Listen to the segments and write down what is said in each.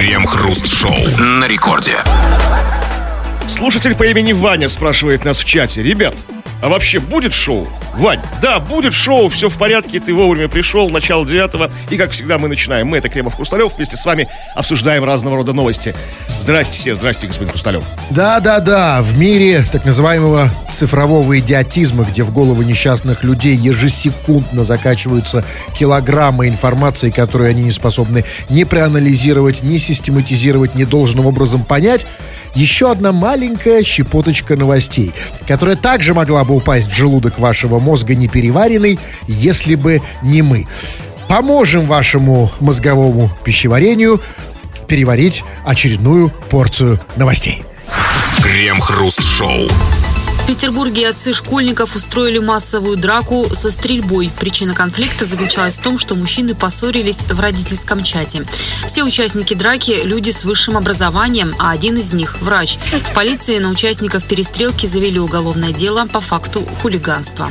Крем-хруст-шоу на рекорде. Слушатель по имени Ваня спрашивает нас в чате. Ребят, а вообще будет шоу? Вань, да, будет шоу, все в порядке, ты вовремя пришел, начало девятого, и как всегда мы начинаем. Мы, это Кремов Хрусталев, вместе с вами обсуждаем разного рода новости. Здрасте все, здрасте, господин Хрусталев. Да-да-да, в мире так называемого цифрового идиотизма, где в головы несчастных людей ежесекундно закачиваются килограммы информации, которую они не способны ни проанализировать, ни систематизировать, ни должным образом понять, еще одна маленькая щепоточка новостей, которая также могла бы упасть в желудок вашего мозга непереваренной, если бы не мы. Поможем вашему мозговому пищеварению переварить очередную порцию новостей. Крем-хруст-шоу. Петербурге отцы школьников устроили массовую драку со стрельбой. Причина конфликта заключалась в том, что мужчины поссорились в родительском чате. Все участники драки – люди с высшим образованием, а один из них – врач. В полиции на участников перестрелки завели уголовное дело по факту хулиганства.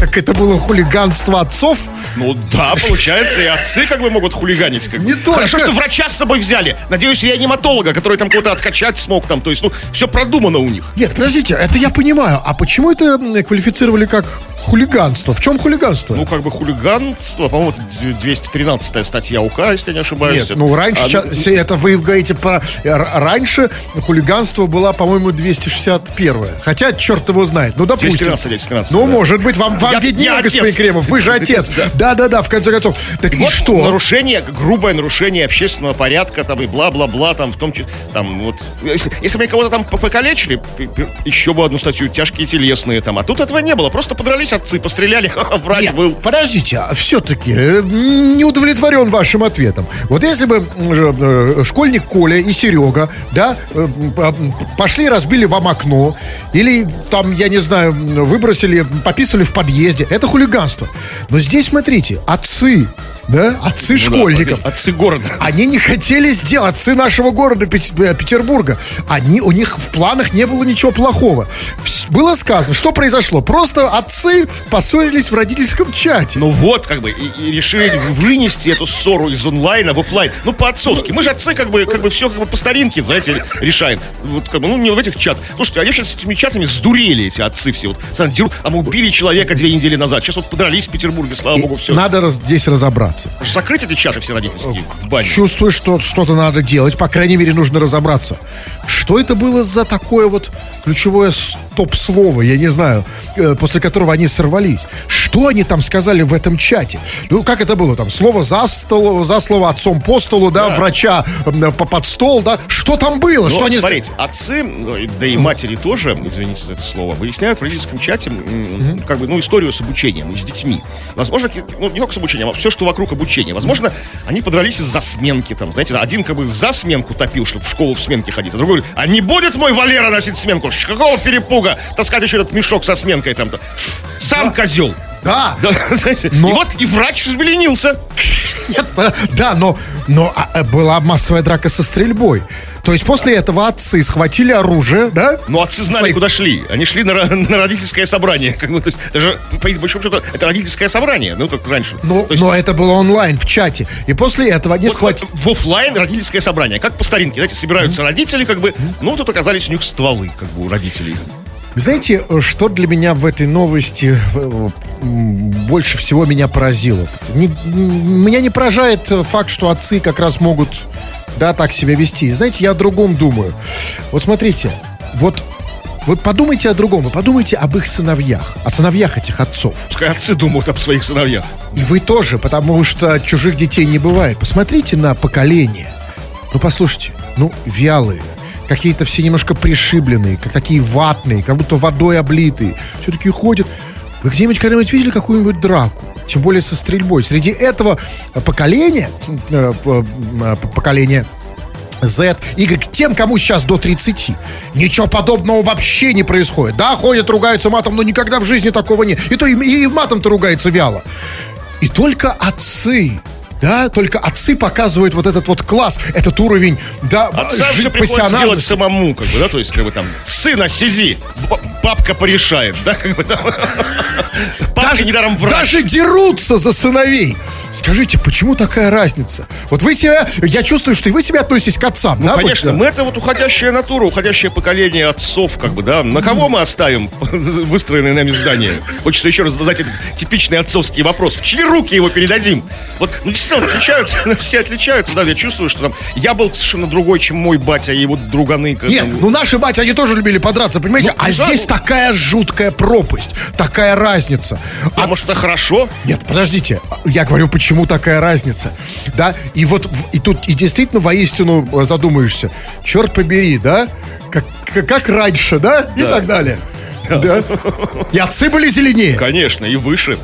Так это было хулиганство отцов? Ну да, получается, и отцы как бы могут хулиганить. Как бы. Не только. Хорошо, что врача с собой взяли. Надеюсь, реаниматолога, который там кого-то откачать смог там. То есть, ну, все продумано у них. Нет, подождите, это я понимаю. А почему это квалифицировали как хулиганство? В чем хулиганство? Ну, как бы хулиганство, по-моему, это 213 статья УК, если я не ошибаюсь. Нет, ну раньше, А, ща- ну, это вы говорите про... р- Раньше хулиганство была, по-моему, 261 Хотя, черт его знает. Ну, допустим. 213, 213, Ну, да. может быть, вам, вам Я- виднее, я господин отец. Кремов. Вы же отец. Да. Да-да-да, в конце концов. Так и Вот что? Нарушение, грубое нарушение общественного порядка, там, и бла-бла-бла, там, в том числе, там, вот, если, если бы кого-то там по- покалечили, еще бы одну статью, тяжкие телесные, там, а тут этого не было, просто подрались отцы, постреляли, врач Нет, был. подождите, а все-таки не удовлетворен вашим ответом. Вот если бы э, школьник Коля и Серега, да, э, пошли разбили вам окно, или там, я не знаю, выбросили, пописали в подъезде, это хулиганство. Но здесь, смотрите, отцы, да, отцы школьников, Ну Да, отцы города. они не хотели сделать, отцы нашего города э, Петербурга. Они, у них в планах не было ничего плохого. Было сказано, что произошло. Просто отцы поссорились в родительском чате. Ну вот, как бы, и, и решили вынести эту ссору из онлайна в офлайн. Ну, по-отцовски. Мы же отцы, как бы, как бы все как бы по старинке, знаете, решаем. Вот, как бы, ну, не в этих чатах. Слушайте, они сейчас с этими чатами сдурели, эти отцы все. Вот, дерут. а мы убили человека две недели назад. Сейчас вот подрались в Петербурге, слава И богу, все. Надо раз- здесь разобраться. Закрыть эти чаты все родительские в бане. Чувствую, что что-то надо делать. По крайней мере, нужно разобраться. Что это было за такое вот ключевое стоп-слово, я не знаю, э, после которого они сорвались? Что они там сказали в этом чате? Ну, как это было там? Слово за стол, за слово отцом по столу, да, врача м, по под стол, да? Что там было? Но, что они... смотрите, отцы, ну, да и матери тоже, извините за это слово, выясняют в родительском чате, как бы, ну, историю с обучением и с детьми. Возможно, ну, не только с обучением, а все, что вокруг обучения. Возможно, они подрались из-за сменки, там, знаете, один как бы за сменку топил, чтобы в школу в сменке ходить, а другой говорит, а не будет мой Валера носить сменку? Какого перепуга? Таскать еще этот мешок со сменкой там-то. Сам козел. Да, Да, знаете, Но- и вот и врач взбеленился. Нет, да, но, но а, а, была массовая драка со стрельбой. То есть после этого отцы схватили оружие, да? Ну, отцы знали, Своих- куда шли. Они шли на, на родительское собрание. Как бы, то есть, это же, по большому счету, это родительское собрание. Ну, как раньше. Но, То есть, но это было онлайн, в чате. И после этого они вот схватили... в офлайн родительское собрание. Как по старинке, знаете, собираются родители, как бы, ну, тут оказались у них стволы, как бы, у родителей. Вы знаете, что для меня в этой новости э, больше всего меня поразило? Не- меня не поражает э, факт, что отцы как раз могут, да, так себя вести. Знаете, я о другом думаю. Вот смотрите, вот вы подумайте о другом, вы подумайте об их сыновьях, о сыновьях этих отцов. Пускай отцы думают об своих сыновьях. И вы тоже, потому что чужих детей не бывает. Посмотрите на поколение. Ну, послушайте, ну, вялые, какие-то все немножко пришибленные, как такие ватные, как будто водой облитые. Все-таки ходят. Вы где-нибудь когда-нибудь видели какую-нибудь драку? Тем более со стрельбой. Среди этого поколения, э, э, поколения Z, Y, тем, кому сейчас до 30. Ничего подобного вообще не происходит. Да, ходят, ругаются матом, но никогда в жизни такого нет. И то и, и матом-то ругается вяло. И только отцы, да, только отцы показывают вот этот вот класс, этот уровень, да, Отца все приходится делать самому, как бы, да, то есть, как бы там, сына, сиди, папка порешает, да, как бы там. Папка недаром врач. Даже дерутся за сыновей. Скажите, почему такая разница? Вот вы себя, я чувствую, что и вы себя относитесь к отцам, Ну, да? вот, конечно, да? мы это вот уходящая натура, уходящее поколение отцов, как бы, да. На кого мы оставим выстроенное нами здание? Хочется еще раз задать этот типичный отцовский вопрос. В чьи руки его передадим? Вот, ну, действительно, отличаются, все отличаются, да, я чувствую, что там, я был совершенно другой, чем мой батя и его друганы. Нет, там. ну наши батя, они тоже любили подраться, понимаете? Ну, а да, здесь ну- такая жуткая пропасть, такая разница. А От- может, это хорошо? Нет, подождите, я говорю, почему такая разница, да? И вот, и тут, и действительно воистину задумаешься, черт побери, да? Как, как, раньше, да? И так далее. Да. И отцы были зеленее. Конечно, и выше.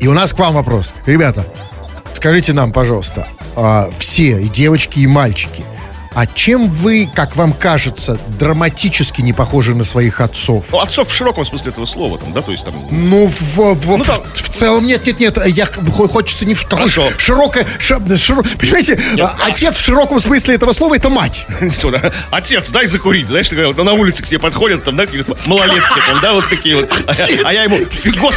И у нас к вам вопрос. Ребята, скажите нам, пожалуйста, а, все, и девочки, и мальчики, а чем вы, как вам кажется, драматически не похожи на своих отцов? Ну, отцов в широком смысле этого слова, там, да, то есть там... Ну, в, в- в- там- в целом, нет, нет, нет, я хочется не в какой широкое, ши- широ- понимаете, а, отец в широком смысле этого слова это мать. Отец, дай закурить, знаешь, вот, на улице к тебе подходят, там, да, какие-то малолетки, там, да, вот такие вот. А, я- а ему,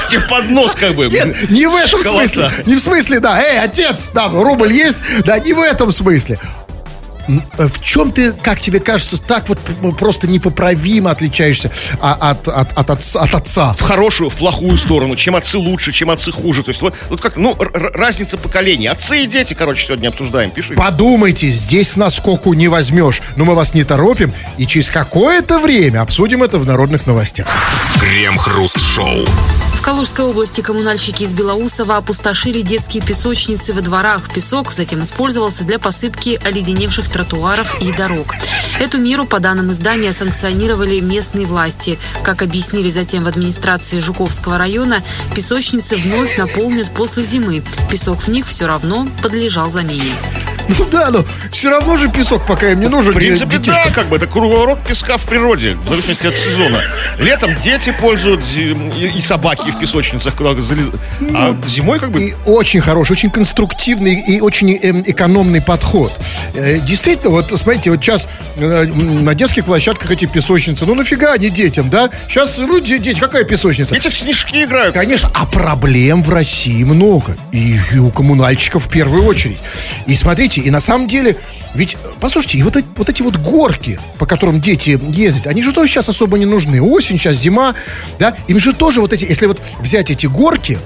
тебе под нос, как бы. Нет, не в этом смысле. Не в смысле, да, эй, отец, да, рубль есть, да, не в этом смысле. Э, В чем ты, как тебе кажется, так вот просто непоправимо отличаешься а- от, от, от, отца- от отца? в хорошую, в плохую сторону. Чем отцы лучше, чем отцы хуже. То есть вот, вот как, ну, разница поколений. Отцы и дети, короче, сегодня обсуждаем. Пиши. Подумайте, здесь наскоку не возьмешь. Но мы вас не торопим, и через какое-то время обсудим это в народных новостях. Крем-хруст-шоу. В Калужской области коммунальщики из Белоусова опустошили детские песочницы во дворах. Песок затем использовался для посыпки оледеневших тротуаров и дорог. Эту меру, по данным издания, санкционировали местные власти. Как объяснили затем в администрации Жуковского района, песочницы вновь наполнят после зимы. Песок в них все равно подлежал замене. Ну да, но все равно же песок пока им не нужен. В принципе, детишкам. да, как бы это круговорот песка в природе, в зависимости от сезона. Летом дети пользуют и, собаки в песочницах, куда залез- А зимой как бы И очень хороший, очень конструктивный и очень эм, экономный подход. Э, Действительно, вот смотрите, вот сейчас э, на детских площадках эти песочницы, ну нафига они детям, да? Сейчас, ну, де- дети, какая песочница? дети в снежки играют. Конечно, а проблем в России много. И, и у коммунальщиков в первую очередь. И смотрите, и на самом деле, ведь, послушайте, и вот, эти- вот эти вот горки, по которым дети ездят, они же тоже сейчас особо не нужны. Осень, сейчас зима, да? Им же тоже вот эти, если вот взять эти горки,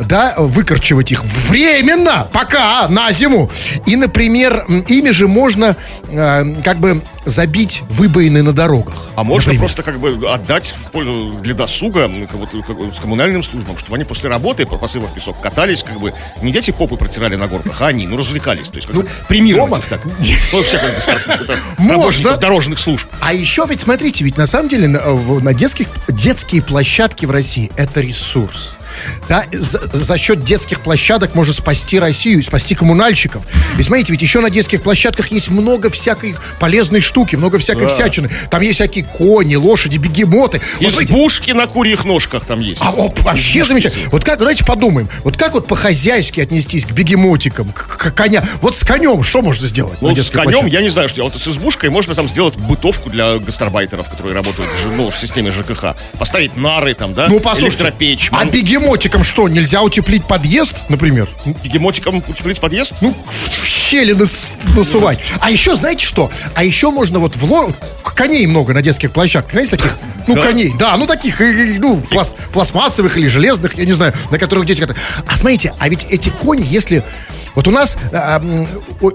да, выкорчевать их временно, пока, на зиму. И, например, ими же можно э, как бы забить выбоины на дорогах. А можно Например. просто как бы отдать в пользу для досуга как вот, как с коммунальным службам, чтобы они после работы, посыпав песок, катались, как бы не дети попы протирали на горках, а они, ну, развлекались. То есть как бы премировать дома. их так. Ну, Можно. дорожных служб. А еще ведь смотрите, ведь на самом деле на детских детские площадки в России это ресурс. Да, за, за счет детских площадок можно спасти Россию и спасти коммунальщиков. И смотрите, ведь еще на детских площадках есть много всякой полезной штуки, много всякой всячины. Там есть всякие кони, лошади, бегемоты. Вот Избушки на курьих ножках там есть. а, оп, вообще замечательно. Вот как, давайте подумаем, вот как вот по-хозяйски отнестись к бегемотикам, к, к коня. Вот с конем что можно сделать? Ну, с конем, площадке? я не знаю, что делать. С избушкой можно там сделать бытовку для гастарбайтеров, которые работают ну, в системе ЖКХ. Поставить нары там, да? Ну, послушайте, а ман- бегемотикам что, нельзя утеплить подъезд, например? Бегемотикам утеплить подъезд? Ну, в щели нас- насувать. А еще, знаете что? А еще можно вот в ло... Коней много на детских площадках. Знаете, таких? Ну, Да? коней. Да, ну, таких, ну, плас- пластмассовых или железных, я не знаю, на которых дети. А смотрите, а ведь эти кони, если... Вот у нас о-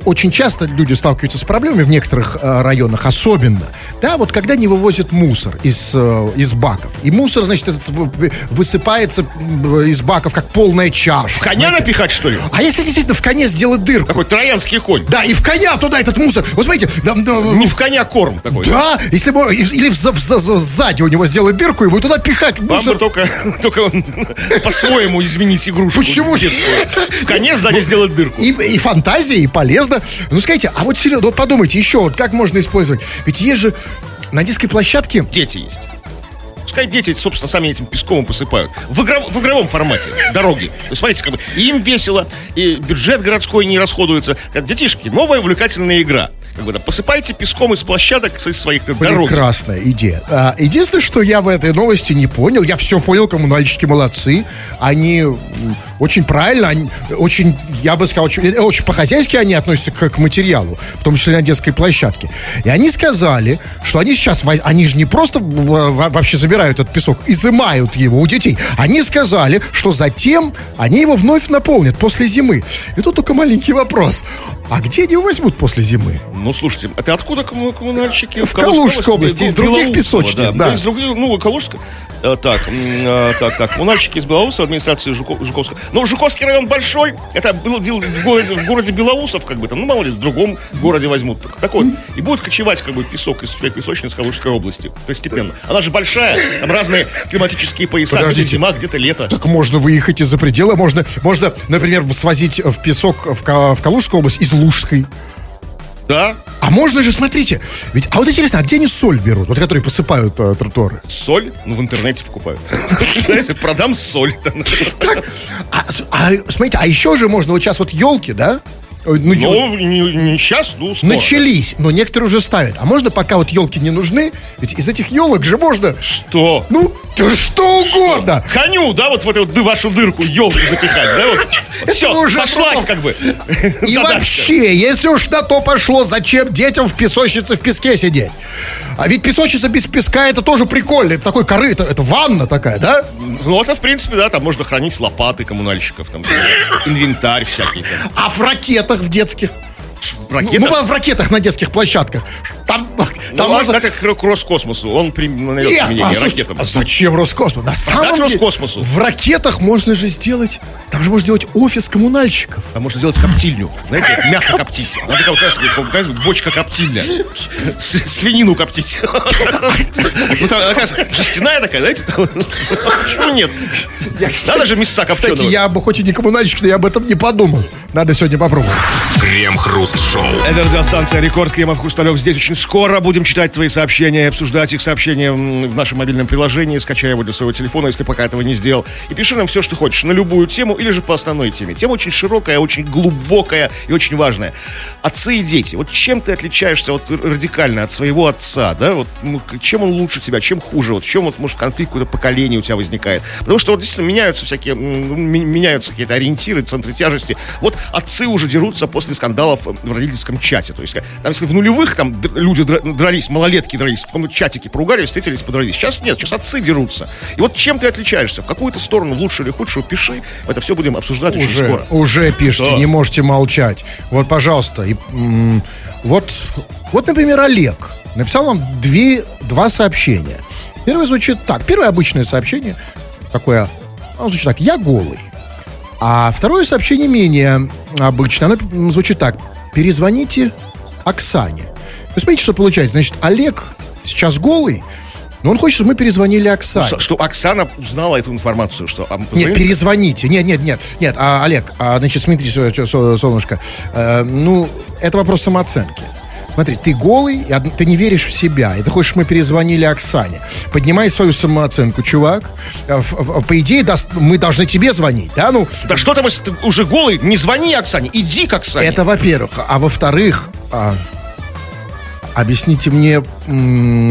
очень часто люди сталкиваются с проблемами в некоторых а, районах, особенно, да, вот когда не вывозят мусор из, э, из баков. И мусор, значит, этот вы- высыпается м, из баков, как полная чаша. Коня знаете. напихать, что ли? А если действительно в коне сделать дырку? Такой троянский конь. Да, и в коня туда этот мусор. Вот смотрите, да, Не в коня корм такой. да, если бы, или в- за- за- сзади у него сделать дырку, и вы туда пихать Вам бы мусор. только, только по-своему изменить игрушку Почему? детскую. В коне сзади сделать дырку. И, и фантазия, и полезно. Ну, скажите, а вот серьезно, вот подумайте еще, вот как можно использовать? Ведь есть же на детской площадке Дети есть. Пускай дети, собственно, сами этим песком посыпают. В, игров- в игровом формате дороги. Есть, смотрите, как бы им весело, и бюджет городской не расходуется. Как детишки, новая увлекательная игра. Как бы, да, посыпайте песком из площадок со своих дорог. Прекрасная идея. А, единственное, что я в этой новости не понял, я все понял, коммунальщики молодцы. Они очень правильно, они очень, я бы сказал, очень, э, очень по-хозяйски они относятся к, к материалу, в том числе на детской площадке. И они сказали, что они сейчас, они же не просто вообще забирают этот песок, изымают его у детей. Они сказали, что затем они его вновь наполнят после зимы. И тут только маленький вопрос. А где они его возьмут после зимы? Ну, слушайте, это откуда комму- коммунальщики? В Калужской области, из других песочниц, да. из других, ну, Калужская. Э, Так, э, так, так, коммунальщики из Белоусова, администрации Жуко- Жуковского. Ну, Жуковский район большой, это было дело в городе, в городе Белоусов, как бы там, ну, мало ли, в другом городе возьмут. Так- Такой. И будет кочевать, как бы, песок из всех песочниц Калужской области. Постепенно. Она же большая, там разные климатические пояса. Подождите. Где зима, где-то лето. Так можно выехать из-за предела, можно, можно, например, свозить в песок в, в Калужскую область из Лужской. Да, А можно же, смотрите, ведь, а вот интересно, а где они соль берут, вот которые посыпают э, тротуары? соль, ну, в интернете покупают. Знаете, продам соль. Так, а, а, смотрите, а еще же можно вот сейчас вот елки, да? Ну, Ну, не, не сейчас, ну, скоро. начались, но некоторые уже ставят. А можно пока вот елки не нужны, ведь из этих елок же можно, Что? ну, т- что угодно. коню, да, вот в эту ды- вашу дырку елку запихать, да, вот. Все, уже сошлась потом. как бы. И задачка. вообще, если уж на то пошло, зачем детям в песочнице в песке сидеть? А ведь песочница без песка это тоже прикольно. Это такой коры, это, это ванна такая, да? Ну, это, в принципе, да, там можно хранить лопаты коммунальщиков, там, инвентарь всякий. Там. А в ракетах в детских. В ракетах. Ну, в ракетах на детских площадках. Там, Ну, там можно- это к Роскосмосу, он при- найдет Нет, применение а, ракетам. а зачем Роскосмос? На самом деле, Роскосмосу. в ракетах можно же сделать, там же можно сделать офис коммунальщиков. А можно сделать коптильню. Знаете, мясо коптить. Знаете, знаете, бочка коптильня. Свинину коптить. Ну, там, такая жестяная такая, знаете, там. Почему нет? Надо же мяса Кстати, коптеного. я бы хоть и не коммунальщик, но я об этом не подумал. Надо сегодня попробовать. Крем-хруст-шоу. Это радиостанция «Рекорд» Кремов Хрусталев. Здесь очень скоро будем читать твои сообщения и обсуждать их сообщения в нашем мобильном приложении. Скачай его для своего телефона, если пока этого не сделал. И пиши нам все, что хочешь, на любую тему или же по основной теме. Тема очень широкая, очень глубокая и очень важная. Отцы и дети. Вот чем ты отличаешься вот радикально от своего отца, да? Вот ну, чем он лучше тебя, чем хуже? Вот в чем вот, может, конфликт какое-то поколение у тебя возникает? Потому что вот действительно меняются всякие, ми- меняются какие-то ориентиры, центры тяжести. Вот отцы уже дерутся после скандалов в родительском чате. То есть, э, там, если в нулевых там люди дра- дрались, малолетки дрались, в каком-то чатике поругались, встретились, подрались. Сейчас нет, сейчас отцы дерутся. И вот чем ты отличаешься? В какую-то сторону, в лучшую или худшую, пиши. Это все будем обсуждать очень Уже, скоро. уже пишите, Да. не можете молчать. Вот, пожалуйста, и, вот, вот, например, Олег написал вам две, два сообщения. Первое звучит так. Первое обычное сообщение такое, оно звучит так. Я голый. А второе сообщение менее обычное. Оно звучит так. Перезвоните Оксане. Вы смотрите, что получается. Значит, Олег сейчас голый, но он хочет, чтобы мы перезвонили Оксане. С- Что Оксана узнала эту информацию, что... а, Нет, перезвоните. Нет, нет, нет, нет. А, Олег, а, значит, смотри, со- со- со- солнышко. э, ну, это вопрос самооценки. Смотри, ты голый, ты не веришь в себя, и ты хочешь, мы перезвонили Оксане. Поднимай свою самооценку, чувак. Э, По идее, даст- мы должны тебе звонить, да? Ну, Да что там, если ты уже голый, не звони Оксане, иди к Оксане. это во-первых. А во-вторых, а, объясните мне,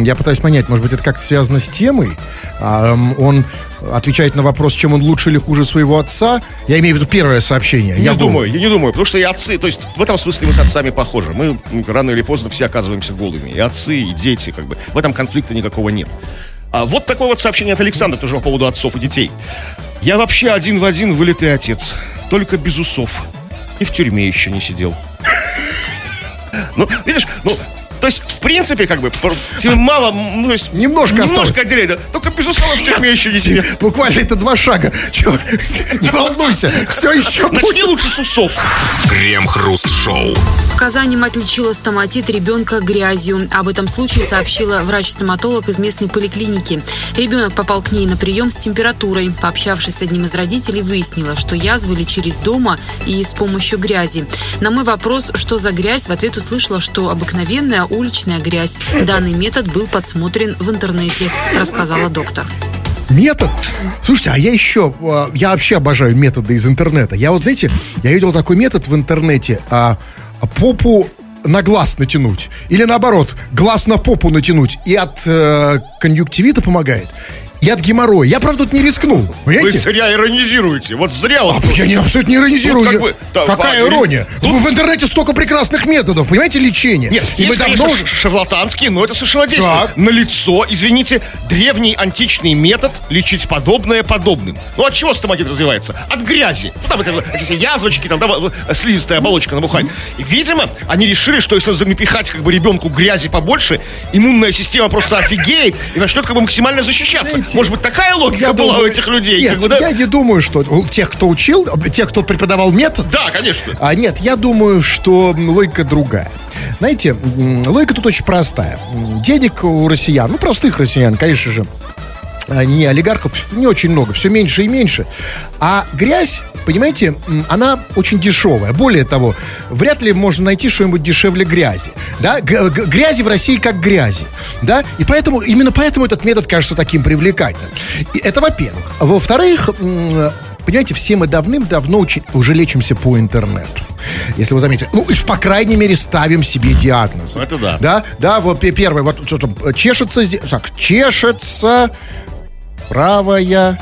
я пытаюсь понять, может быть, это как-то связано с темой? Он отвечает на вопрос, чем он лучше или хуже своего отца. Я имею в виду первое сообщение. Не я думаю, я не думаю, потому что и отцы, то есть в этом смысле мы с отцами похожи. Мы рано или поздно все оказываемся голыми. И отцы, и дети, как бы. В этом конфликта никакого нет. А вот такое вот сообщение от Александра тоже по поводу отцов и детей. Я вообще один в один вылитый отец. Только без усов. И в тюрьме еще не сидел. Ну, видишь, ну, то есть, в принципе, как бы, тебе мало, ну, то есть, Немножко немножко осталось. отделяй, да. Только без усов в тюрьме еще не сидел. Буквально это два шага. Чувак, не волнуйся, все еще Начни будет. лучше с усов. Крем-хруст-шоу. В Казани мать лечила стоматит ребенка грязью. Об этом случае сообщила врач-стоматолог из местной поликлиники. Ребенок попал к ней на прием с температурой. Пообщавшись с одним из родителей, выяснила, что язвы лечились дома и с помощью грязи. На мой вопрос, что за грязь, в ответ услышала, что обыкновенная уличная грязь. Данный метод был подсмотрен в интернете, рассказала доктор. Метод? Слушайте, а я еще, а, я вообще обожаю методы из интернета. Я вот, знаете, я видел такой метод в интернете. а, а попу на глаз натянуть. Или наоборот, глаз на попу натянуть. И от э, конъюнктивита помогает. И от геморроя. Я, правда, тут не рискнул. Вы Понимаете? зря иронизируете. Вот зря вот. А я не, абсолютно не иронизирую. Тут как бы, да, Какая а, ирония? В, в интернете столько прекрасных методов, понимаете, лечения. Нет, и есть, мы давно конечно, шарлатанские, но это совершенно действует. Так. На лицо, извините, древний античный метод лечить подобное подобным. Ну от чего стоматит развивается? От грязи. Ну, там это, эти язвочки, там да, слизистая оболочка набухает. И, видимо, они решили, что если напихать как бы ребенку грязи побольше, иммунная система просто офигеет и начнет как бы максимально защищаться. Знаете, Может быть, такая логика была у этих людей? Нет, как бы, да? я не думаю, что у тех, кто учил, тех, кто преподавал метод, Да, конечно. А нет, я думаю, что логика другая. Знаете, логика тут очень простая. Денег у россиян, ну простых россиян, конечно же, а, не олигархов, не очень много, все меньше и меньше. А грязь, понимаете, она очень дешевая. Более того, вряд ли можно найти что-нибудь дешевле грязи. Да? Г- г- грязи в России как грязи. Да? И поэтому, именно поэтому этот метод кажется таким привлекательным. И это во-первых. Во-вторых, Понимаете, все мы давным-давно уже лечимся по интернету. Если вы заметите. Ну, и по крайней мере, ставим себе диагнозы. Это да. Да, да, вот пе- первое, вот что там, э, чешется здесь, так, чешется правая,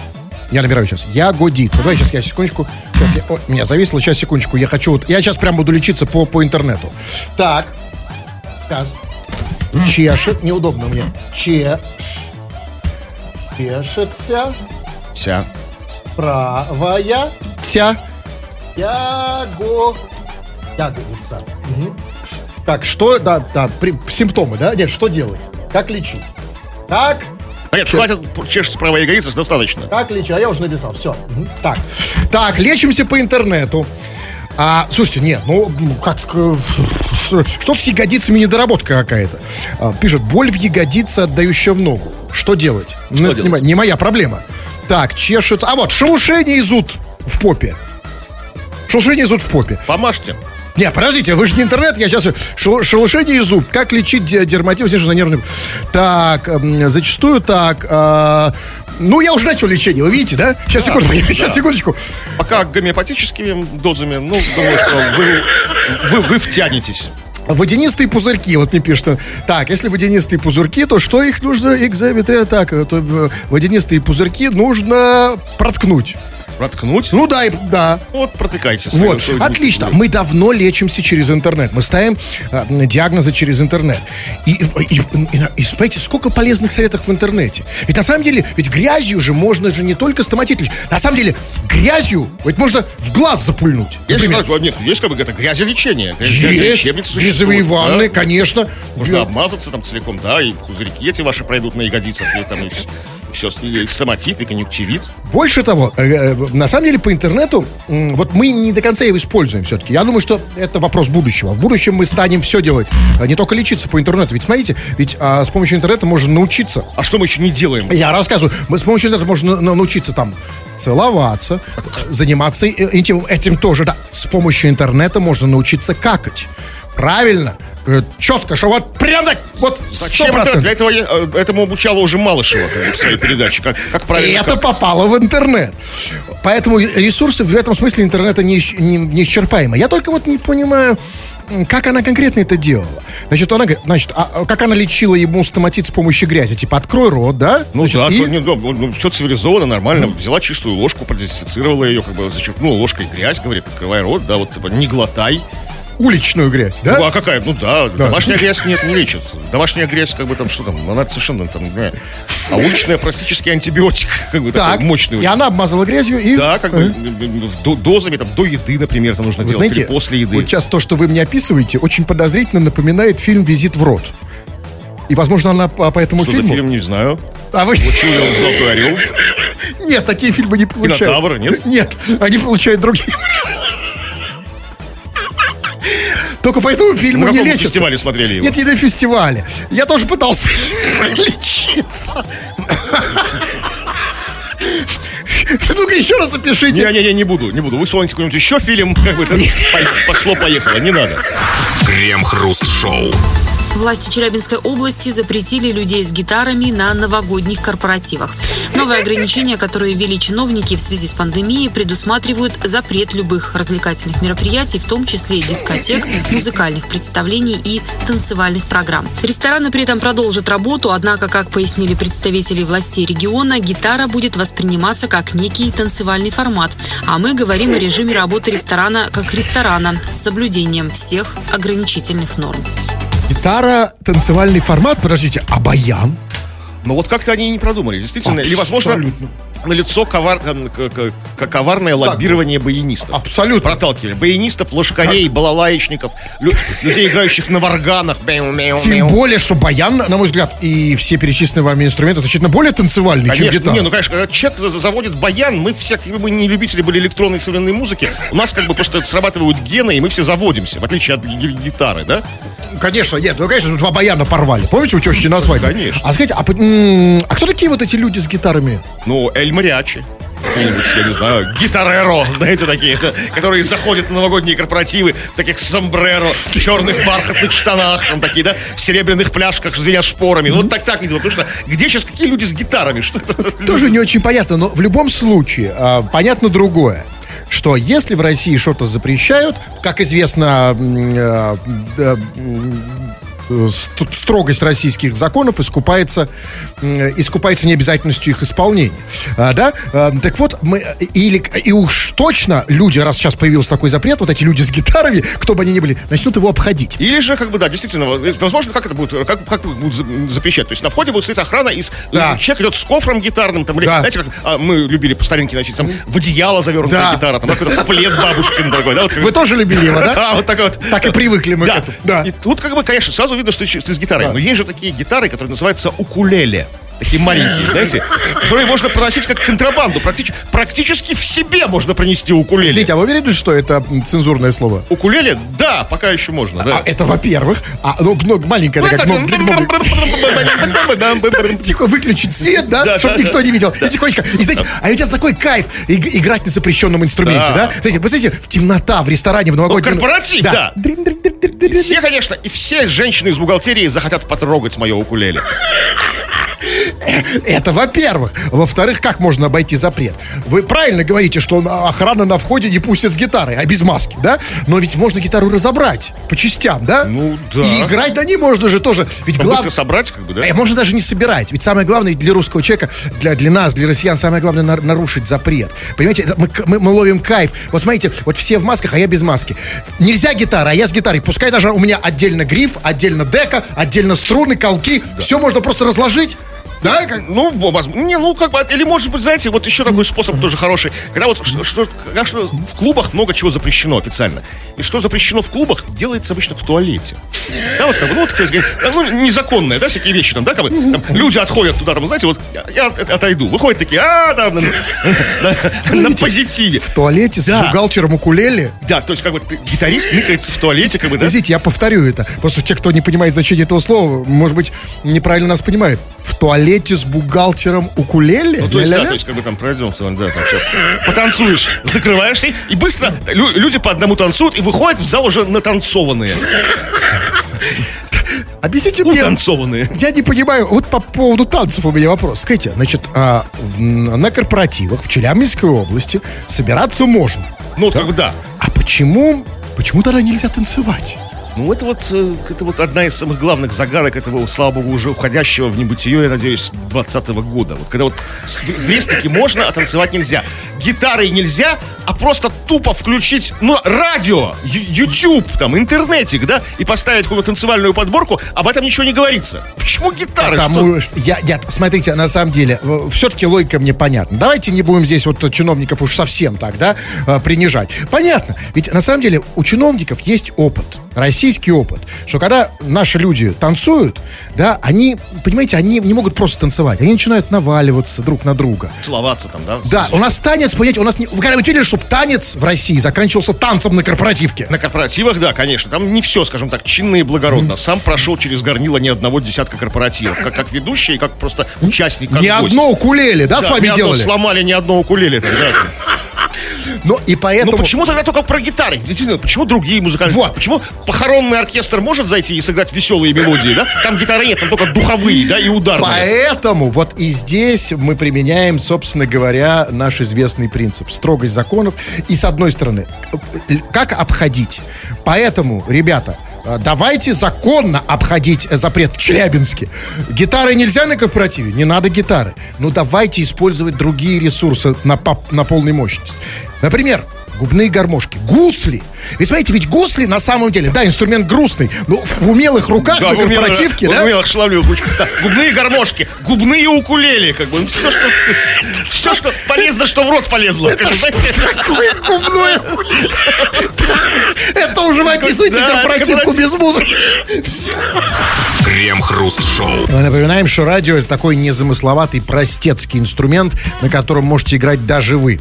я набираю сейчас, ягодица. Давай сейчас я секундочку, сейчас я, о, меня зависло, сейчас секундочку, я хочу, вот, я сейчас прям буду лечиться по, по интернету. Так, сейчас, чешет, неудобно мне, че, чешется Вся. правая, ся, яго, ягодица. Мгм. Так, что, да, да, при- симптомы, да? Нет, что делать? Как лечить? Так, Нет, хватит чешется правая ягодица, достаточно. как лечить? А я уже написал, все. Так, так, лечимся по интернету. А, слушайте, нет, ну, как, э, что- что-то с ягодицами недоработка какая-то. А, пишет, боль в ягодице, отдающая в ногу. Что делать? Ну, это делать? Не, не моя проблема. Так, чешется. А вот, шелушение и зуд в попе. Шелушение и зуд в попе. Помажьте. Нет, подождите, вы же не интернет, я сейчас... Шел- Шелушение и зуб. Как лечить дерматит, все же на нервный... Так, м, зачастую так... а, ну, я уже начал лечение, вы видите, да? Сейчас, секунду, сейчас, секундочку. Пока гомеопатическими дозами, ну, думаю, что вы, вы, вы втянетесь. Водянистые пузырьки, вот мне пишут. Так, если водянистые пузырьки, то что их нужно? Экзаметрия так, то э, водянистые пузырьки нужно проткнуть. Проткнуть? Ну да, и- да. Вот, протыкайте. Вот, отлично. Мы давно лечимся через интернет. Мы ставим э, диагнозы через интернет. И, и, и, и, смотрите, сколько полезных советов в интернете. Ведь на самом деле, ведь грязью же можно же не только стоматит лечить. На самом деле, грязью ведь можно в глаз запульнуть. Есть, например. нет, есть как бы это грязелечение. Есть, грязевые ванны, да. конечно. Можно обмазаться там целиком, да, и пузырьки эти ваши пройдут на ягодицах, и там и все, стоматит, и конъюнктивит. Больше того, э, э, на самом деле по интернету, вот мы не до конца его используем все-таки. Я думаю, что это вопрос будущего. В будущем мы станем все делать, а не только лечиться по интернету. Ведь смотрите, ведь а, с помощью интернета можно научиться. А что мы еще не делаем? Я рассказываю, мы с помощью интернета можно на- научиться там целоваться, заниматься э, интимом. Этим тоже, да. С помощью интернета можно научиться какать. Правильно. Э, Четко, что вот прям так, вот сто Зачем это? Для этого я, э, этому обучала уже Малышева в своей передаче. Как, как И правильно это как- попало в интернет. Поэтому ресурсы в этом смысле интернета не, исч- не- неисчерпаемы. Я только вот не понимаю, как она конкретно это делала. Значит, она говорит, значит, а, а как она лечила ему стоматит с помощью грязи? Типа, открой рот, да? Ну Значит, да, и- ну, ну, ну, все цивилизованно, нормально. Взяла чистую ложку, продезинфицировала ее, как бы зачерпнула ложкой грязь, говорит, открывай рот, да, вот типа, не глотай. Уличную грязь, да? Ну а какая? Ну да, домашняя грязь нет, не лечит. Домашняя грязь, как бы там, что там, она совершенно там, знаю. А уличная практически антибиотик, как бы так, такой мощный. и она обмазала грязью и... Да, как бы до- дозами, там, до еды, например, там нужно Вы делать, знаете, или после еды. вот сейчас то, что вы мне описываете, очень подозрительно напоминает фильм «Визит в рот». И, возможно, она по, по этому Что фильму... фильм, не знаю. А вы... Чуял «Золотой орел». Нет, такие фильмы не получают. Кинотавр, нет? Нет, они получают другие. Только по этому На фильму не каком лечатся. фестивале смотрели его? Нет, не на фестивале. Я тоже пытался лечиться. Ну-ка еще раз опишите. Не-не-не, не буду, не буду. Вы вспомните какой-нибудь еще фильм, как бы, пошло-поехало, не надо. Крем-хруст-шоу. Власти Челябинской области запретили людей с гитарами на новогодних корпоративах. Новые ограничения, которые ввели чиновники в связи с пандемией, предусматривают запрет любых развлекательных мероприятий, в том числе дискотек, музыкальных представлений и танцевальных программ. Рестораны при этом продолжат работу, однако, как пояснили представители властей региона, гитара будет восприниматься как некий танцевальный формат. А мы говорим о режиме работы ресторана как ресторана с соблюдением всех ограничительных норм. Гитара, танцевальный формат, подождите, а баян? Но вот как-то они не продумали, действительно. Или, возможно, Абсолютно. На лицо ковар... э, коварное лоббирование баянистов. Абсолютно. Проталкивали. Баянистов, лошкарей, балалаечников, лю- людей, играющих на варганах. Тем более, что баян, на мой взгляд, и все перечисленные вами инструменты значительно более танцевальные, чем Конечно, гитара. не, ну, конечно, когда человек за- заводит баян, мы все, как бы мы не любители были электронной современной музыки, у нас как бы просто срабатывают гены, и мы все заводимся, в отличие от ги- гитары, да? Конечно, нет, ну, конечно, два баяна порвали. Помните у тещи на свадьбе? Конечно. А скажите, а, а кто такие вот эти люди с гитарами? Ну, Эль Мариачи. Я не знаю, гитареро, знаете, такие, которые заходят на новогодние корпоративы в таких сомбреро, в черных бархатных штанах, там такие, да, в серебряных пляшках, звеня шпорами. Вот так так не думаю, потому что где сейчас какие люди с гитарами? Что это? Тоже не очень понятно, но в любом случае а, понятно другое. Что если в России что-то запрещают, как известно, ст- строгость российских законов искупается, искупается необязательностью их исполнения. А, да? А, так вот, мы, или, и уж точно люди, раз сейчас появился такой запрет, вот эти люди с гитарами, кто бы они ни были, начнут его обходить. Или же, как бы, да, действительно, вот, возможно, как это будет, как, как будут за- запрещать? То есть на входе будет стоять охрана, и с- Да. человек идет с кофром гитарным, там, или, Да. знаете, как а, мы любили по старинке носить, там, в одеяло завернутая Да. гитара, там, какой-то плед бабушкин такой, да, вот, как- Вы тоже любили его, да? Да, вот так вот. Так и привыкли мы к этому. Да. И тут, как бы, конечно, сразу видно, что ты, ты с гитарой. Да. Но есть же такие гитары, которые называются укулеле. Такие маленькие, знаете, которые можно проносить как контрабанду. Практически, практически в себе можно пронести укулеле. Извините, а вы уверены, что это цензурное слово? Укулеле? Да, пока еще можно, да. А, это во-первых. А, ну, ну, маленькая такая кнопок. Тихо выключить свет, да, чтобы никто не видел. И тихонечко. И знаете, а ведь это такой кайф иг- играть на запрещенном инструменте, Да. Знаете, знаете, в темнота, в ресторане, в новогоднем... Корпоратив, да. Все, конечно, и все женщины из бухгалтерии захотят потрогать мое укулеле. Это во-первых. Во-вторых, как можно обойти запрет? Вы правильно говорите, что на- охрана на входе не пустит с гитарой, а без маски, да? Но ведь можно гитару разобрать по частям, да? Ну, да. И играть на ней можно же тоже. Ведь Быстро главное... собрать, как бы, да? Э, можно даже не собирать. Ведь самое главное для русского человека, для, для нас, для россиян, самое главное нар- нарушить запрет. Понимаете, мы, мы- мы ловим кайф. Вот смотрите, вот все в масках, а я без маски. Нельзя гитара, а я с гитарой. Пускай даже у меня отдельно гриф, отдельно дека, отдельно струны, колки. Все можно просто разложить. Да, как- Ну, возможно, не, ну, как бы, или, может быть, знаете, вот еще такой способ тоже хороший. Когда вот, что, что- когда что в клубах много чего запрещено официально. И что запрещено в клубах, делается обычно в туалете. Да, вот как бы, ну, вот, есть, ну, незаконные, да, всякие вещи там, да, как бы, там, люди отходят туда, там, знаете, вот, я, от- отойду. Выходят такие, а, да, на, на- на позитиве. в туалете с Да. бухгалтером укулеле. Да, то есть, как бы, гитарист ныкается в туалете, как бы, да. Подождите, я повторю это. Просто те, кто не понимает значение этого слова, может быть, неправильно нас понимают. В туалете с бухгалтером укулеле? Ну, то есть, да, то есть, как бы там пройдем, там, да, там сейчас потанцуешь, закрываешься, и быстро лю- люди по одному танцуют и выходят в зал уже натанцованные. Объясните мне, Утанцованные. Я не понимаю, вот по поводу танцев у меня вопрос. Скажите, значит, а, в- на корпоративах в Челябинской области собираться можно. Ну, бы да. А почему, почему тогда нельзя танцевать? Ну, это вот, э, это вот одна из самых главных загадок этого, слава богу, уже уходящего в небытие, я надеюсь, 20 года. Вот когда вот с- в крестике можно, а танцевать нельзя. Гитарой нельзя, а просто тупо включить, ну, радио, YouTube, там, интернетик, да, и поставить какую-то танцевальную подборку, об этом ничего не говорится. Почему гитара? Потому что я, я, смотрите, на самом деле, все-таки логика мне понятна. Давайте не будем здесь вот чиновников уж совсем так, да, э, принижать. Понятно. Ведь на самом деле у чиновников есть опыт, российский опыт, что когда наши люди танцуют, да, они, понимаете, они не могут просто танцевать, они начинают наваливаться друг на друга. Целоваться там, да? Да, у нас танец, понимаете, у нас не... Вы когда-нибудь видели, чтобы танец в России заканчивался танцем на корпоративке? На корпоративах, да, конечно. Там не все, скажем так, чинно и благородно. Сам прошел через горнило ни одного десятка корпоративов. Как, как ведущий как просто участник, как Ни гость. одно укулеле, да, Да, с вами ни одно делали? сломали ни одно укулеле. да. Но и поэтому... Ну почему тогда только про гитары? Действительно, почему другие музыкальные? Вот. Почему похоронный оркестр может зайти и сыграть веселые мелодии, да? Там гитары нет, там только духовые, да, и ударные. Поэтому вот и здесь мы применяем, собственно говоря, наш известный принцип. Строгость законов. И с одной стороны, как обходить? Поэтому, ребята, э, давайте законно обходить запрет в Челябинске. Гитары нельзя на корпоративе? Не надо гитары. Ну давайте использовать другие ресурсы на, поп- на полной мощность. Например, губные гармошки, гусли. Вы смотрите, ведь гусли на самом деле, да, инструмент грустный, но в умелых руках Да, на в умелых- корпоративке, в да, умелых шаловливых ручках. Да, губные гармошки, губные укулеле, как бы. Все, что, все, что полезно, что в рот полезло. знаете, Такое губное. Это уже вы описываете корпоративку корпоратив. без музыки. Крем-хруст-шоу. Мы напоминаем, что радио это такой незамысловатый простецкий инструмент, на котором можете играть даже вы.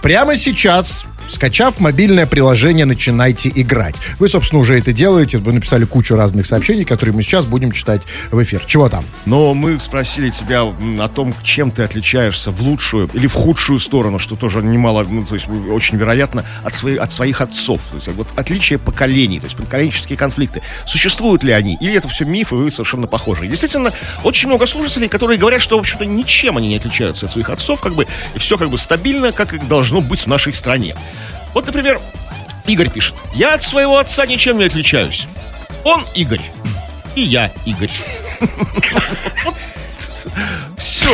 Прямо сейчас Скачав мобильное приложение, начинайте играть. Вы, собственно, уже это делаете. Вы написали кучу разных сообщений, которые мы сейчас будем читать в эфир. Чего там? Но мы спросили тебя о том, чем ты отличаешься в лучшую или в худшую сторону, что тоже немало, ну, то есть очень вероятно, от, своих от своих отцов. То есть вот отличие поколений, то есть поколенческие конфликты. Существуют ли они? Или это все миф, и вы совершенно похожи? Действительно, очень много слушателей, которые говорят, что, в общем-то, ничем они не отличаются от своих отцов, как бы, и все как бы стабильно, как и должно быть в нашей стране. Вот, например, Игорь пишет. Я от своего отца ничем не отличаюсь. Он Игорь. И я Игорь. Все.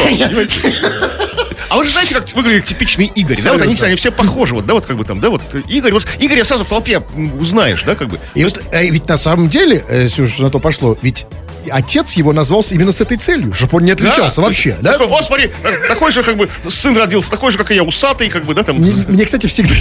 А вы же знаете, как выглядит типичный Игорь, да? Вот они, они все похожи, вот, да, вот как бы там, да, вот Игорь, вот Игоря сразу в толпе узнаешь, да, как бы. И вот, э, ведь на самом деле, э, уж на то пошло, ведь отец его назвался именно с этой целью, чтобы он не отличался Да. вообще, да? такой, смотри, э, такой же, как бы, сын родился, такой же, как и я, усатый, как бы, да, там. Мне, мне, кстати, всегда...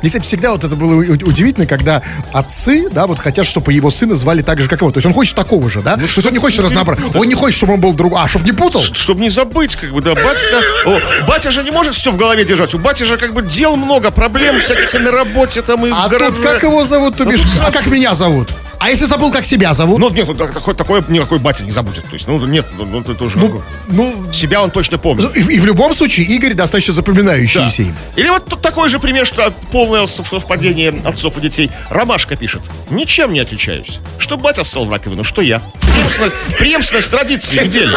Мне, кстати, всегда вот это было удивительно, когда отцы, да, вот хотят, чтобы его сына звали так же, как его. То есть он хочет такого же, да? То есть он не хочет разнообразия. Он не хочет, чтобы он был друг... А, чтобы не путал? Чтобы не забыть, как бы, да, батька... О, батя же не может все в голове держать. У бати же, как бы, дел много, проблем всяких и на работе, там, и в А гараже. тут как его зовут, ты Ну, бишь? А как меня зовут? А если забыл, как себя зовут? Ну, нет, вот такое, такое никакой батя не забудет. То есть, ну, нет, ну, ну, это тоже... Ну, себя он точно помнит. и, и в любом случае Игорь достаточно запоминающийся Да. им. Или вот тут такой же пример, что полное совпадение отцов и детей. Ромашка пишет. Ничем не отличаюсь. Что батя ссал в раковину, что я. Преемственность, преемственность традиции в деле.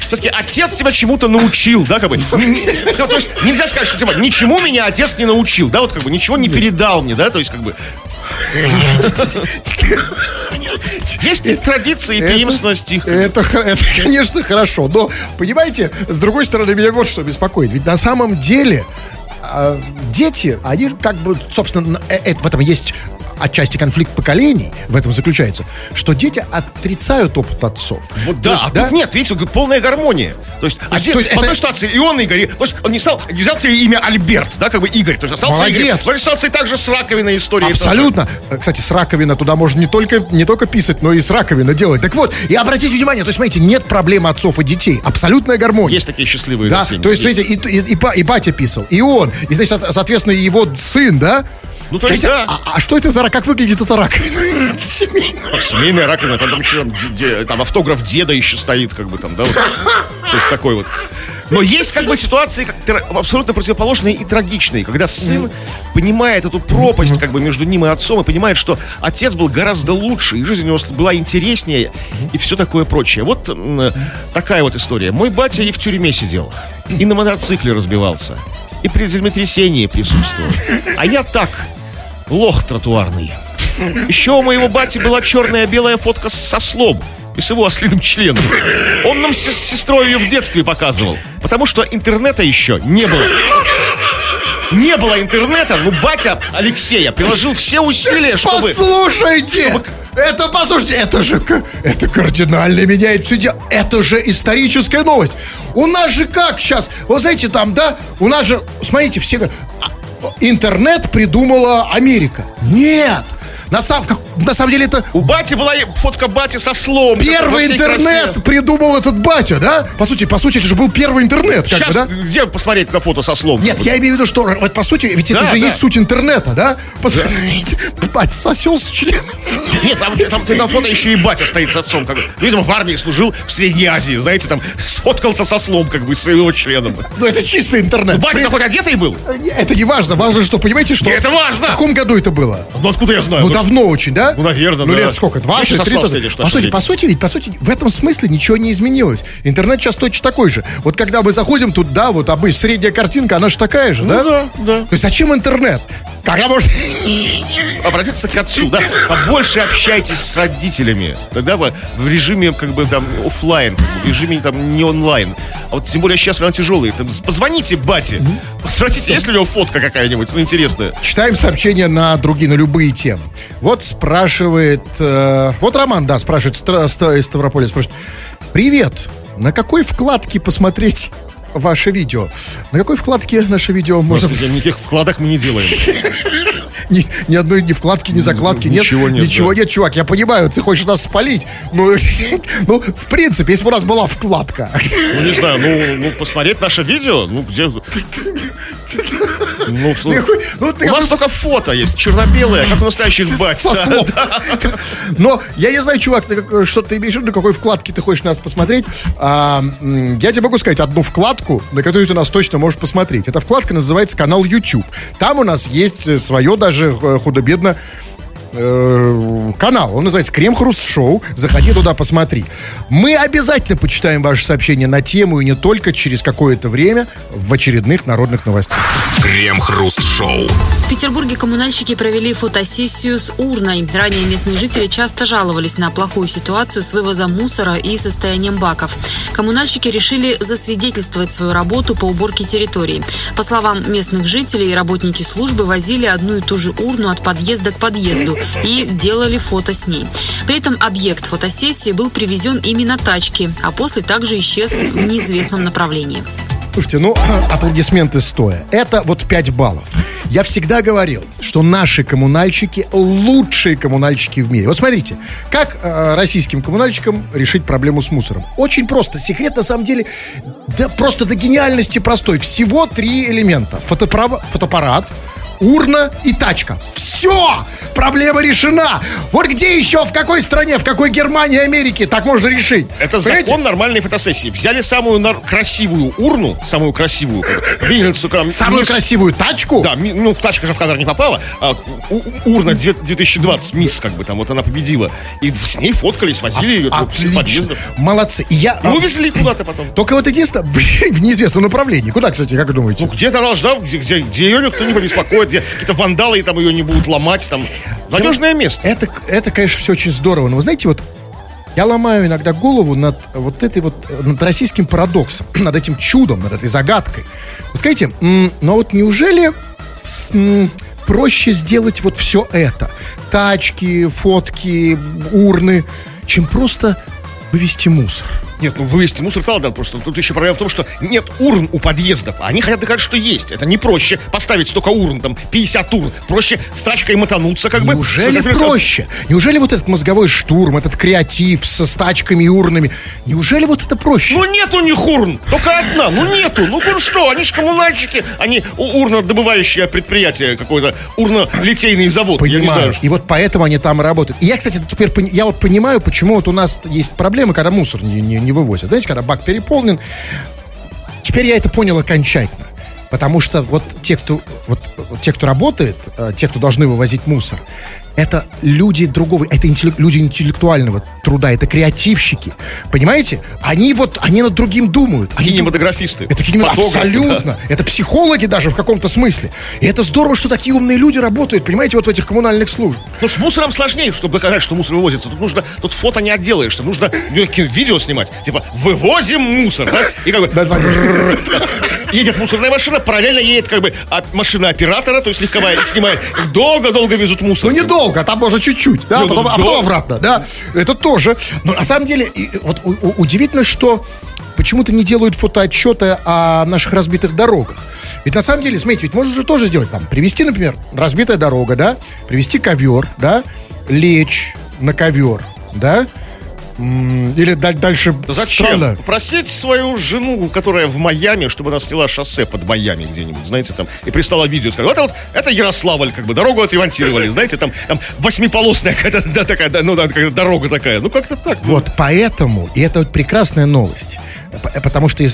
Все-таки отец тебя чему-то научил, да, как бы. Ну, то есть нельзя сказать, что типа ничему меня отец не научил, да, вот как бы ничего не передал мне, да, то есть как бы. Есть традиции и преемственность их. Это, конечно, хорошо. Но, понимаете, с другой стороны, меня вот что беспокоит. Ведь на самом деле а, дети, они как бы, собственно, э- это, в этом есть отчасти конфликт поколений, в этом заключается, что дети отрицают опыт отцов. Вот То да, есть, а тут нет, видите, полная гармония. То есть, один, то есть в это- одной ситуации и он Игорь, то есть он не стал, не взял себе имя Альберт, да, как бы Игорь, то есть остался Молодец. Игорь. В этой ситуации также с раковиной истории. Абсолютно. Э, Кстати, с раковина туда можно не только, не только писать, но и с раковины делать. Так вот, и обратите внимание, то есть, смотрите, нет проблемы отцов и детей. Абсолютная гармония. Есть такие счастливые Да, то есть, видите, и, и, и ба- и батя писал, и он, и, значит, со- соответственно, и его сын, да? Ну, то есть, да. а, а что это за рак? Как выглядит эта раковина? Семейная. Семейная раковина, там, там еще де- там автограф деда еще стоит, как бы там, да, вот. То есть такой вот. Но есть как бы ситуации как абсолютно противоположные и трагичные, когда сын понимает эту пропасть как бы между ним и отцом и понимает, что отец был гораздо лучше, и жизнь у него была интереснее и все такое прочее. Вот такая вот история. Мой батя и в тюрьме сидел, и на мотоцикле разбивался, и при землетрясении присутствовал. А я так, лох тротуарный. Еще у моего бати была черная-белая фотка с сослом и с его ослиным членом. Он нам с сестрой ее в детстве показывал, потому что интернета еще не было. Не было интернета, ну батя Алексея приложил все усилия, чтобы... Послушайте! Это, послушайте, это же, это кардинально меняет все дело. Это же историческая новость. У нас же как сейчас? Вы знаете, там, да, у нас же, смотрите, все говорят, «А, интернет придумала Америка. Нет! На, сам, как- на самом деле это У бати была фотка бати со слом. первый интернет красе. придумал этот батя, да? По сути, по сути, это же был первый интернет, как Сейчас бы, да? где посмотреть на фото со слом? Нет, я имею в виду, что вот по сути, ведь это Да, же да. есть суть интернета, да? Посмотрите, бать, сосел с членом. Нет, там, там на фото еще и батя стоит с отцом. Как бы. Видимо, в армии служил в Средней Азии. Знаете, там сфоткался со слом, как бы, с его членом. Ну, это чистый интернет. Батя При- хоть одетый был? Это не важно, важно, что, понимаете, что... Это важно. В каком году это было? Ну, откуда я знаю? Ну, давно очень, да? Ну, наверное, Ну, да. лет сколько? Я 20, сейчас 30? сослался, что По сути, по сути, ведь, по сути, в этом смысле ничего не изменилось. Интернет сейчас точно такой же. Вот когда мы заходим тут, да, вот обычно средняя картинка, она же такая же, да? Ну да, да. То есть зачем интернет? Когда можно... Обратиться к отцу, да? Побольше общайтесь с родителями. Тогда вы в режиме, как бы, там, бы, в режиме, там, не онлайн. А вот тем более сейчас она тяжелый. Там, позвоните бате. Спросите, есть ли у него фотка какая-нибудь, ну, интересная. Читаем сообщения на другие, на любые темы. Вот спрашивает... э, вот Роман, да, спрашивает из Ставрополя, спрашивает. Привет, на какой вкладке посмотреть ваше видео? На какой вкладке наше видео можно... Господи, никаких вкладок мы не делаем. Ни, ни одной ни вкладки, ни закладки нет. Ничего нет, Ничего да. нет, чувак. Я понимаю, ты хочешь нас спалить. Ну, ну, в принципе, если бы у нас была вкладка. Ну, не знаю, ну, ну посмотреть наше видео, ну, где... Ну, ну, ты у нас какой- только фото есть, черно-белое, как у настоящих бать. Но я не знаю, чувак, что ты имеешь в виду, на какой вкладке ты хочешь нас посмотреть. Я тебе могу сказать одну вкладку, на которую ты нас точно можешь посмотреть. Эта вкладка называется канал YouTube. Там у нас есть свое даже худо-бедно э, канал. Он называется Крем Хруст Шоу. Заходи туда, посмотри. Мы обязательно почитаем ваши сообщения на тему и не только через какое-то время в очередных народных новостях. Крем-хруст-шоу. В Петербурге коммунальщики провели фотосессию с урной. Ранее местные жители часто жаловались на плохую ситуацию с вывозом мусора и состоянием баков. Коммунальщики решили засвидетельствовать свою работу по уборке территории. По словам местных жителей, работники службы возили одну и ту же урну от подъезда к подъезду и делали фото с ней. При этом объект фотосессии был привезен ими на тачке, а после также исчез в неизвестном направлении. Слушайте, ну, аплодисменты стоя. Это вот 5 баллов. Я всегда говорил, что наши коммунальщики лучшие коммунальщики в мире. Вот смотрите, как э, российским коммунальщикам решить проблему с мусором? Очень просто. Секрет, на самом деле, да просто до гениальности простой. Всего три элемента. Фотоправ- фотоаппарат, урна и тачка. Все! Проблема решена! Вот где еще, в какой стране, в какой Германии, Америке так можно решить? Это Понимаете? закон нормальной фотосессии. Взяли самую красивую урну, самую красивую, там, Самую мисс- красивую тачку? Да, ми- ну, тачка же в кадр не попала, а у- урна две- 2020, мисс, как бы там, вот она победила. И с ней фоткались, возили ее всех Отлично. подъездов. Молодцы. И я... И увезли куда-то потом. Только вот единственное, блин, в неизвестном направлении. Куда, кстати, как вы думаете? Ну, где-то она ждала, где, где, где ее никто не побеспокоит, где какие-то вандалы там ее не будут ломать, там. Надежное место. Это, это, конечно, все очень здорово. Но вы знаете, вот я ломаю иногда голову над вот этой вот, над российским парадоксом, над этим чудом, над этой загадкой. Вот скажите, но вот неужели с- проще сделать вот все это? Тачки, фотки, урны, чем просто вывести мусор? Нет, ну вывести мусор то ладно, просто тут еще проблема в том, что нет урн у подъездов. а Они хотят доказать, что есть. Это не проще поставить столько урн, там 50 урн. Проще с тачкой мотануться, как бы. Неужели проще? Неужели вот этот мозговой штурм, этот креатив со стачками и урнами, неужели вот это проще? Ну нет у них урн, только одна, ну нету. Ну ну что, они же коммунальщики, они урнодобывающее предприятие какое-то, урнолитейный завод, я не Понимаю. знаю. И вот поэтому они там работают. И я, кстати, теперь я вот понимаю, почему вот у нас есть проблемы, когда мусор не, не, не вывозят. Знаете, когда бак переполнен. Теперь я это понял окончательно. Потому что вот те, кто, вот те, кто работает, э, те, кто должны вывозить мусор, это люди другого, это интеллек- люди интеллектуального труда, это креативщики. Понимаете? Они вот, они над другим думают. Они Кинематографисты. Это кинема- фотографы, абсолютно. Это психологи даже в каком-то смысле. И это здорово, что такие умные люди работают, понимаете, вот в этих коммунальных службах. Но с мусором сложнее, чтобы доказать, что мусор вывозится. Тут нужно, тут фото не отделаешься, нужно ну, ки- видео снимать. Типа, вывозим мусор, да? И как бы едет мусорная машина, параллельно едет как бы от машина оператора, то есть легковая, и снимает. Долго-долго везут мусор. Ну, недолго, там можно чуть-чуть, да, Ну, потом- а потом обратно, да. Это тоже. Но на самом деле, вот удивительно, что почему-то не делают фотоотчеты о наших разбитых дорогах. Ведь на самом деле, смотрите, ведь можно же тоже сделать там, привезти, например, разбитая дорога, да, привезти ковер, да, лечь на ковер, да, или даль- дальше Да Зачем? странно. Просить свою жену, которая в Майами, чтобы она сняла шоссе под Майами где-нибудь, знаете, там, и прислала видео, сказала, это вот, это Ярославль, как бы, дорогу отремонтировали, знаете, там, там восьмиполосная какая-то, да, такая, да, ну, да, дорога такая, ну, как-то так. ну. Вот поэтому, и это вот прекрасная новость, потому что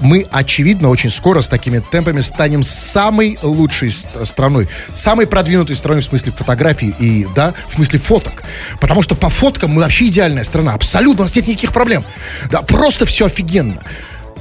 мы, очевидно, очень скоро с такими темпами станем самой лучшей ст- страной, самой продвинутой страной в смысле фотографий и, да, в смысле фоток. Потому что по фоткам мы вообще идеальная страна, абсолютно, у нас нет никаких проблем. Да, просто все офигенно.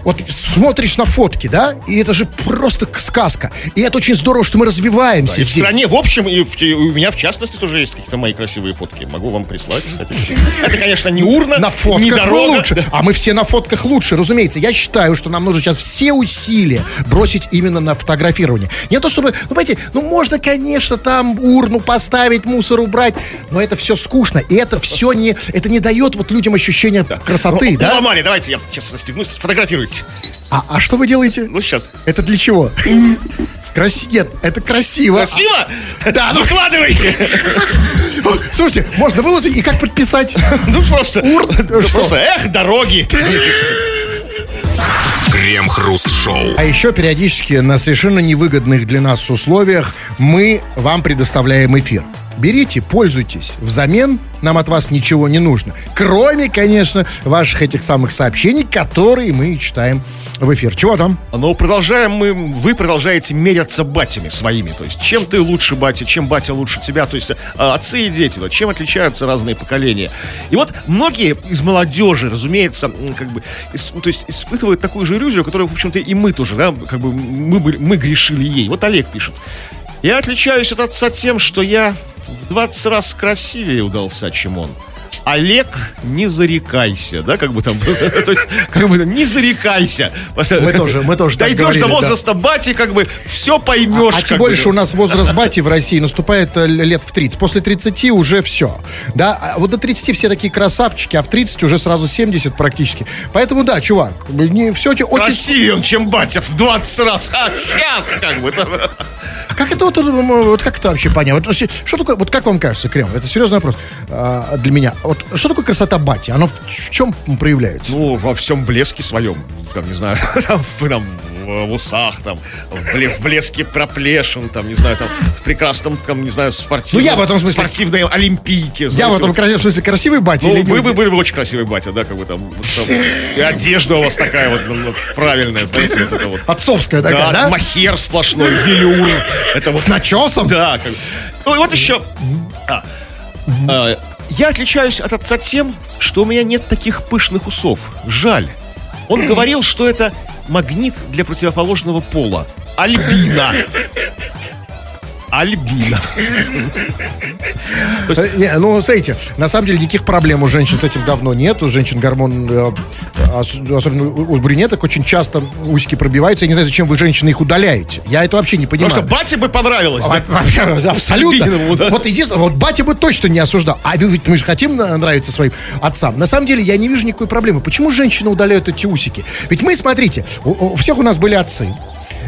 Вот смотришь на фотки, да, и это же просто сказка. И это очень здорово, что мы развиваемся И в здесь. стране, в общем, и, в- и у меня, в частности, тоже есть какие-то мои красивые фотки. Могу вам прислать. хотите. Это, конечно, не урна, На фотках не дорога. лучше. А мы все на фотках лучше, разумеется. Я считаю, что нам нужно сейчас все усилия бросить именно на фотографирование. Не то чтобы, ну, понимаете, ну, можно, конечно, там урну поставить, мусор убрать, но это все скучно. И это все не, это не дает вот людям ощущения красоты, Ну, да? ломали, давайте я сейчас расстегнусь, сфотографируйте. А, а что вы делаете? Ну, сейчас. Это для чего? Красиво. Нет, это красиво. Красиво? Да, ну- Выкладывайте. О, Слушайте, можно выложить и как подписать? Ну, просто. Ур- ну, что? Просто, эх, дороги. Крем-хруст-шоу. А еще периодически на совершенно невыгодных для нас условиях мы вам предоставляем эфир. Берите, пользуйтесь. Взамен нам от вас ничего не нужно. Кроме, конечно, ваших этих самых сообщений, которые мы читаем в эфир. Чего там? Но продолжаем мы, вы продолжаете меряться батями своими. То есть, чем ты лучше батя, чем батя лучше тебя. То есть, а, отцы и дети, вот, чем отличаются разные поколения. И вот многие из молодежи, разумеется, как бы, ну, то есть, испытывают такую же иллюзию, которую, в общем-то, и мы тоже, да, как бы, мы, мы грешили ей. Вот Олег пишет. Я отличаюсь от отца тем, что я в 20 раз красивее удался, чем он. Олег, не зарекайся, да, как бы там, то есть, как бы, не зарекайся. Мы тоже- мы тоже Дойдешь говорили, до да. возраста бати, как бы, все поймешь. А как тем бы. больше у нас возраст бати в России наступает э, лет в 30. После 30 уже все. Да, а вот до 30 все такие красавчики, а в 30 уже сразу 70 практически. Поэтому да, чувак, не, все очень Красивее он, чем батя в 20 раз. А сейчас, как бы, там. Как это вот, э, вот как это вообще понять? Вот, что такое, вот как вам кажется, Крем? Это серьезный вопрос а, для меня. Вот что такое красота бати? Оно в, в чем проявляется? Ну, во всем блеске своем, там, не знаю, там, там, в, в усах, там, в, бле- в блеске проплешин, там, не знаю, там, в прекрасном, там, не знаю, спортивном, Ну, я в этом смысле- спортивной олимпийке. Я знаете, в этом вот. смысле красивый бати Ну, или вы, вы были бы очень красивый батя, да, как бы там, там, и одежда у вас такая вот, ну, правильная, знаете, вот это вот. Отцовская такая, да? махер сплошной, велюр. Это вот С начесом? Да. как- Ну и вот еще. А, а, я отличаюсь от отца тем, что у меня нет таких пышных усов. Жаль. Он говорил, что это магнит для противоположного пола. Альбина. Альбина. Э, не, ну, смотрите, на самом деле никаких проблем у женщин с этим давно нет. У женщин гормон, э, ос- особенно у брюнеток, очень часто усики пробиваются. Я не знаю, зачем вы, женщины, их удаляете. Я это вообще не понимаю. Потому что бате бы понравилось. Абсолютно. Вот единственное, вот батя бы точно не осуждал. А ведь мы же хотим нравиться своим отцам. На самом деле я не вижу никакой проблемы. Почему женщины удаляют эти усики? Ведь мы, смотрите, у всех у нас были отцы.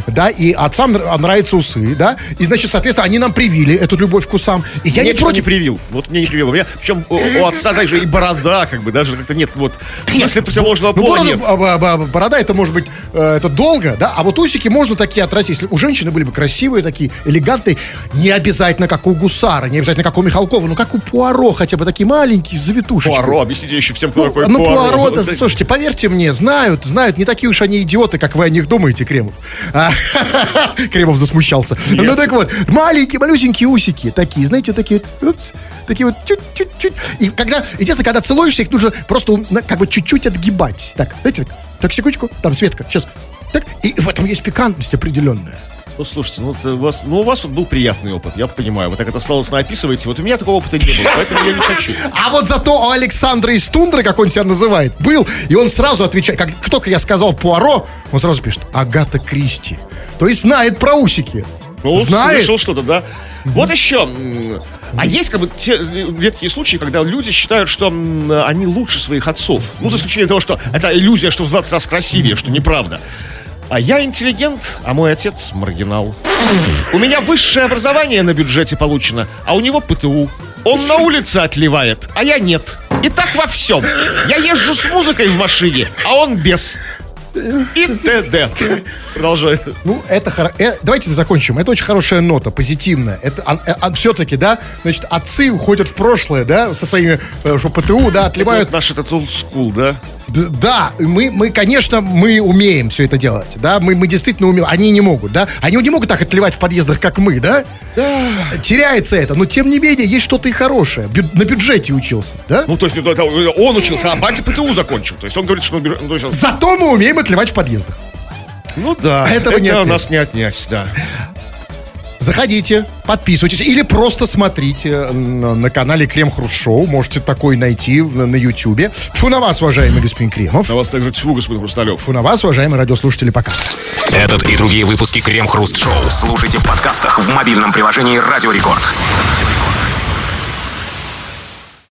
Да, и отцам нра- нравятся усы, да, и, значит, соответственно, они нам привили эту любовь к усам. И я Мне не против. не привил. Вот мне не привил. У меня, причем у, у отца даже и борода, как бы, даже как-то нет, вот, если противоположного Ну, пола борода, нет. а, а, а, борода, это может быть, э, это долго, да, а вот усики можно такие отрастить. Если у женщины были бы красивые такие, элегантные, не обязательно как у гусара, не обязательно как у Михалкова, но как у Пуаро, хотя бы такие маленькие, с завитушечкой. Пуаро, объясните еще всем, кто Ну, такой ну, Пуаро. Пуаро, да, слушайте, поверьте мне, знают, знают, не такие уж они идиоты, как вы о них думаете, Кремов. А, Кремов засмущался. Ну так вот, маленькие, малюсенькие усики, такие, знаете, такие, упс, такие вот чуть-чуть-чуть. И когда, единственное, когда целуешься, их нужно просто как бы чуть-чуть отгибать. Так, знаете, так, так, секундочку, там Светка, сейчас. Так, и в этом есть пикантность определенная. Ну, слушайте, ну, у вас, ну, у вас вот был приятный опыт, я понимаю. Вы так это сложно описываете. Вот у меня такого опыта не было, поэтому я не хочу. А вот зато у Александра из Тундры, как он себя называет, был, и он сразу отвечает, как только я сказал Пуаро, он сразу пишет Агата Кристи. То есть знает про усики. Ну, Знает? слышал что-то, да. Вот еще. А есть как бы те редкие случаи, когда люди считают, что они лучше своих отцов. Ну, за исключением того, что это иллюзия, что в 20 раз красивее, что неправда. А я интеллигент, а мой отец маргинал. У меня высшее образование на бюджете получено, а у него ПТУ. Он на улице отливает, а я нет. И так во всем. Я езжу с музыкой в машине, а он без. И т.д. Продолжай. Ну, это хоро- э, Давайте закончим. Это очень хорошая нота, позитивная. Это все-таки, да, значит, отцы уходят в прошлое, да, со своими э, что ПТУ, да, отливают. Вот наш этот old school, да? Да, мы, мы, конечно, мы умеем все это делать, да, мы, мы действительно умеем, они не могут, да, они не могут так отливать в подъездах, как мы, да, теряется это, но тем не менее есть что-то и хорошее, Бю- на бюджете учился, да, Ну, то есть это он учился, а батя ПТУ закончил. То есть он говорит, что он... ну, он- зато мы умеем отливать в подъездах. Ну да, Этого это нет, у нас не отнять, да. Заходите, подписывайтесь или просто смотрите на, на канале Крем Хруст Шоу. Можете такой найти на Ютьюбе. Фу на вас, уважаемый господин Кремов. На вас также тьфу, господин Хрусталев. Фу на вас, уважаемые радиослушатели, пока. Этот и другие выпуски Крем Хруст Шоу слушайте в подкастах в мобильном приложении Радио Рекорд.